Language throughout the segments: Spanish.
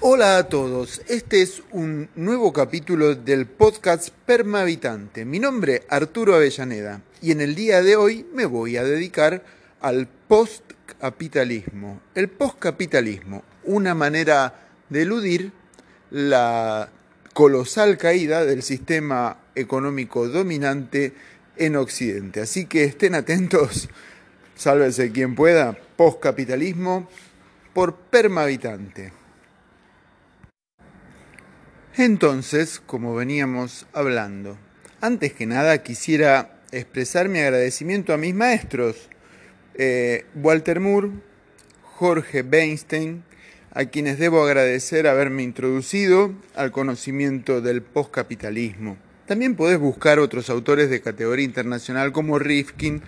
Hola a todos, este es un nuevo capítulo del podcast Permavitante. Mi nombre es Arturo Avellaneda y en el día de hoy me voy a dedicar al postcapitalismo. El postcapitalismo, una manera de eludir la colosal caída del sistema económico dominante en Occidente. Así que estén atentos, sálvese quien pueda, postcapitalismo por Permavitante. Entonces, como veníamos hablando, antes que nada quisiera expresar mi agradecimiento a mis maestros, eh, Walter Moore, Jorge Weinstein, a quienes debo agradecer haberme introducido al conocimiento del postcapitalismo. También podés buscar otros autores de categoría internacional como Rifkin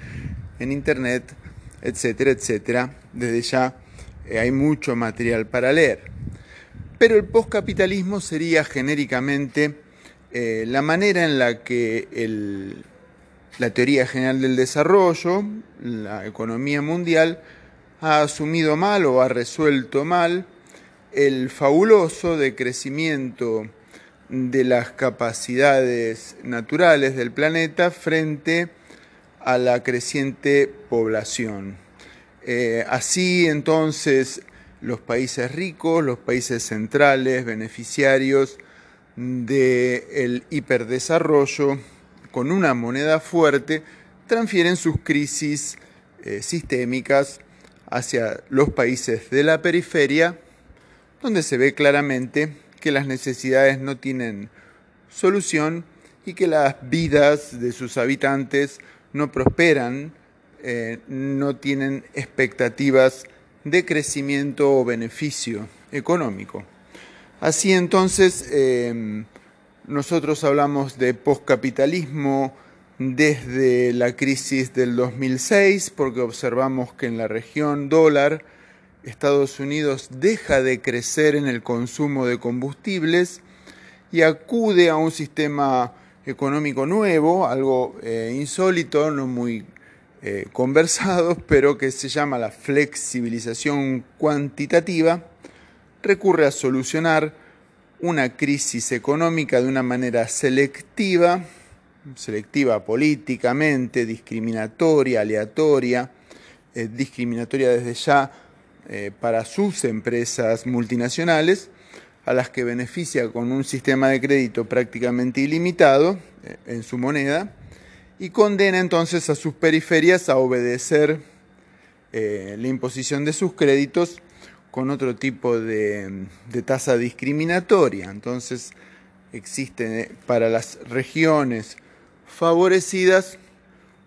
en internet, etcétera, etcétera. Desde ya eh, hay mucho material para leer. Pero el postcapitalismo sería genéricamente eh, la manera en la que la teoría general del desarrollo, la economía mundial, ha asumido mal o ha resuelto mal el fabuloso decrecimiento de las capacidades naturales del planeta frente a la creciente población. Eh, así entonces los países ricos, los países centrales, beneficiarios del hiperdesarrollo, con una moneda fuerte, transfieren sus crisis eh, sistémicas hacia los países de la periferia, donde se ve claramente que las necesidades no tienen solución y que las vidas de sus habitantes no prosperan, eh, no tienen expectativas de crecimiento o beneficio económico. Así entonces, em, nosotros hablamos de poscapitalismo desde la crisis del 2006, porque observamos que en la región dólar, Estados Unidos deja de crecer en el consumo de combustibles y acude a un sistema económico nuevo, algo eh, insólito, no muy eh, pero que se llama la flexibilización cuantitativa, recurre a solucionar una crisis económica de una manera selectiva, selectiva políticamente, discriminatoria, aleatoria, eh, discriminatoria desde ya eh, para sus empresas multinacionales, a las que beneficia con un sistema de crédito prácticamente ilimitado en su moneda, y condena entonces a sus periferias a obedecer eh, la imposición de sus créditos con otro tipo de, tasa discriminatoria. Entonces existe eh, para las regiones favorecidas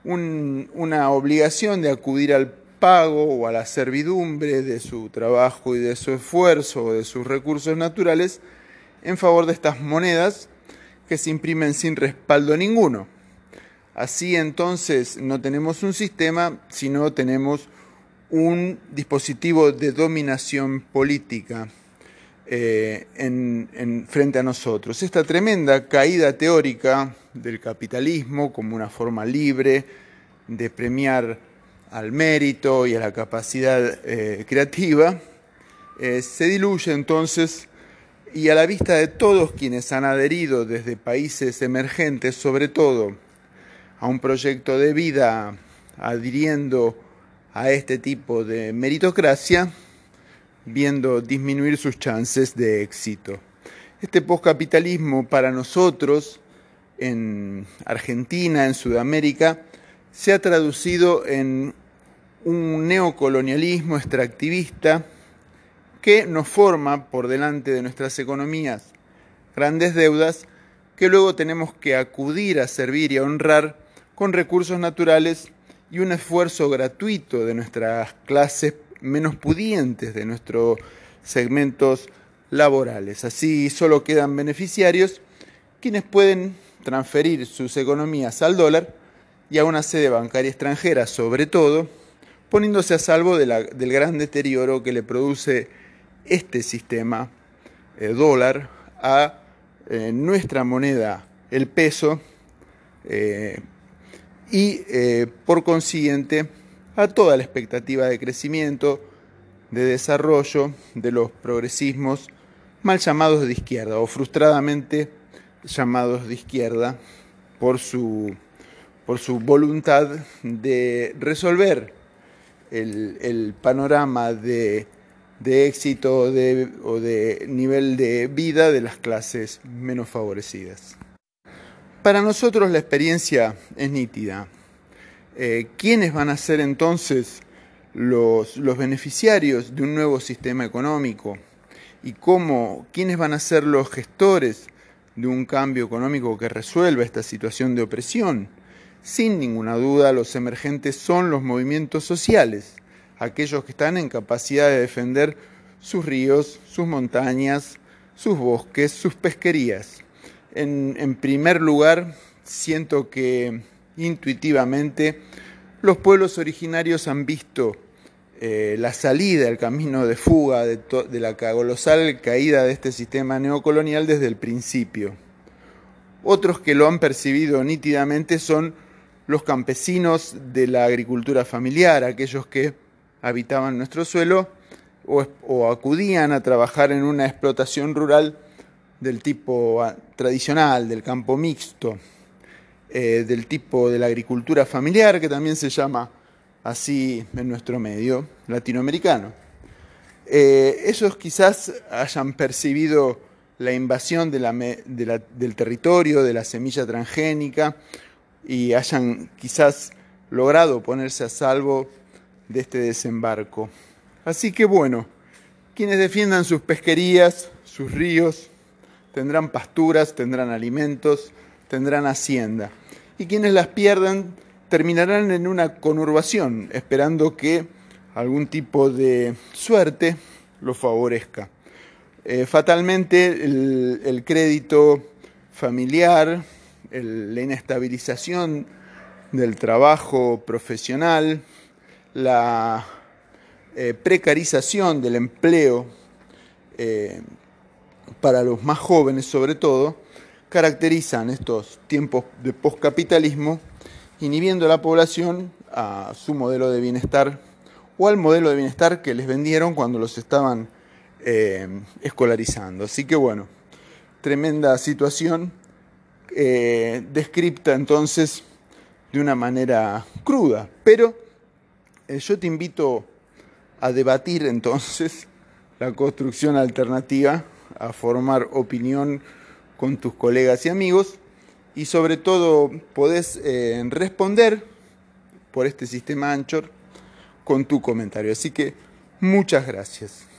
una obligación de acudir al pago o a la servidumbre de su trabajo y de su esfuerzo o de sus recursos naturales en favor de estas monedas que se imprimen sin respaldo ninguno. Así entonces no tenemos un sistema, sino tenemos un dispositivo de dominación política eh, en, frente a nosotros. Esta tremenda caída teórica del capitalismo como una forma libre de premiar al mérito y a la capacidad eh, creativa, eh, se diluye entonces y a la vista de todos quienes han adherido desde países emergentes, sobre todo a un proyecto de vida adhiriendo a este tipo de meritocracia, viendo disminuir sus chances de éxito. Este postcapitalismo para nosotros en Argentina, en Sudamérica, se ha traducido en un neocolonialismo extractivista que nos forma por delante de nuestras economías grandes deudas que luego tenemos que acudir a servir y a honrar con recursos naturales y un esfuerzo gratuito de nuestras clases menos pudientes, de nuestros segmentos laborales. Así solo quedan beneficiarios quienes pueden transferir sus economías al dólar y a una sede bancaria extranjera, sobre todo, poniéndose a salvo del gran deterioro que le produce este sistema eh, dólar a eh, nuestra moneda, el peso, eh, y eh, por consiguiente a toda la expectativa de crecimiento, de desarrollo de los progresismos mal llamados de izquierda o frustradamente llamados de izquierda por su, por su voluntad de resolver el, panorama de, éxito o de nivel de vida de las clases menos favorecidas. Para nosotros la experiencia es nítida. Eh, ¿Quiénes van a ser entonces los, los beneficiarios de un nuevo sistema económico? ¿Y cómo, quiénes van a ser los gestores de un cambio económico que resuelva esta situación de opresión? Sin ninguna duda, los emergentes son los movimientos sociales, aquellos que están en capacidad de defender sus ríos, sus montañas, sus bosques, sus pesquerías. En, primer lugar, siento que intuitivamente los pueblos originarios han visto eh, la salida, el camino de fuga de, de, la colosal caída de este sistema neocolonial desde el principio. Otros que lo han percibido nítidamente son los campesinos de la agricultura familiar, aquellos que habitaban nuestro suelo o acudían a trabajar en una explotación rural del tipo ah, tradicional, del campo mixto, eh, del tipo de la agricultura familiar, que también se llama así en nuestro medio latinoamericano. Eh, esos quizás hayan percibido la invasión del territorio, de la semilla transgénica, y hayan quizás logrado ponerse a salvo de este desembarco. Así que bueno, quienes defiendan sus pesquerías, sus ríos, tendrán pasturas, tendrán alimentos, tendrán hacienda. Y quienes las pierdan terminarán en una conurbación, esperando que algún tipo de suerte los favorezca. Eh, fatalmente el, crédito familiar, la inestabilización del trabajo profesional, la eh, precarización del empleo eh, para los más jóvenes sobre todo, caracterizan estos tiempos de poscapitalismo, inhibiendo a la población a su modelo de bienestar o al modelo de bienestar que les vendieron cuando los estaban eh, escolarizando. Así que bueno, tremenda situación, eh, descripta entonces de una manera cruda, pero eh, yo te invito a debatir entonces la construcción alternativa a formar opinión con tus colegas y amigos y sobre todo podés eh, responder por este sistema Anchor con tu comentario. Así que muchas gracias.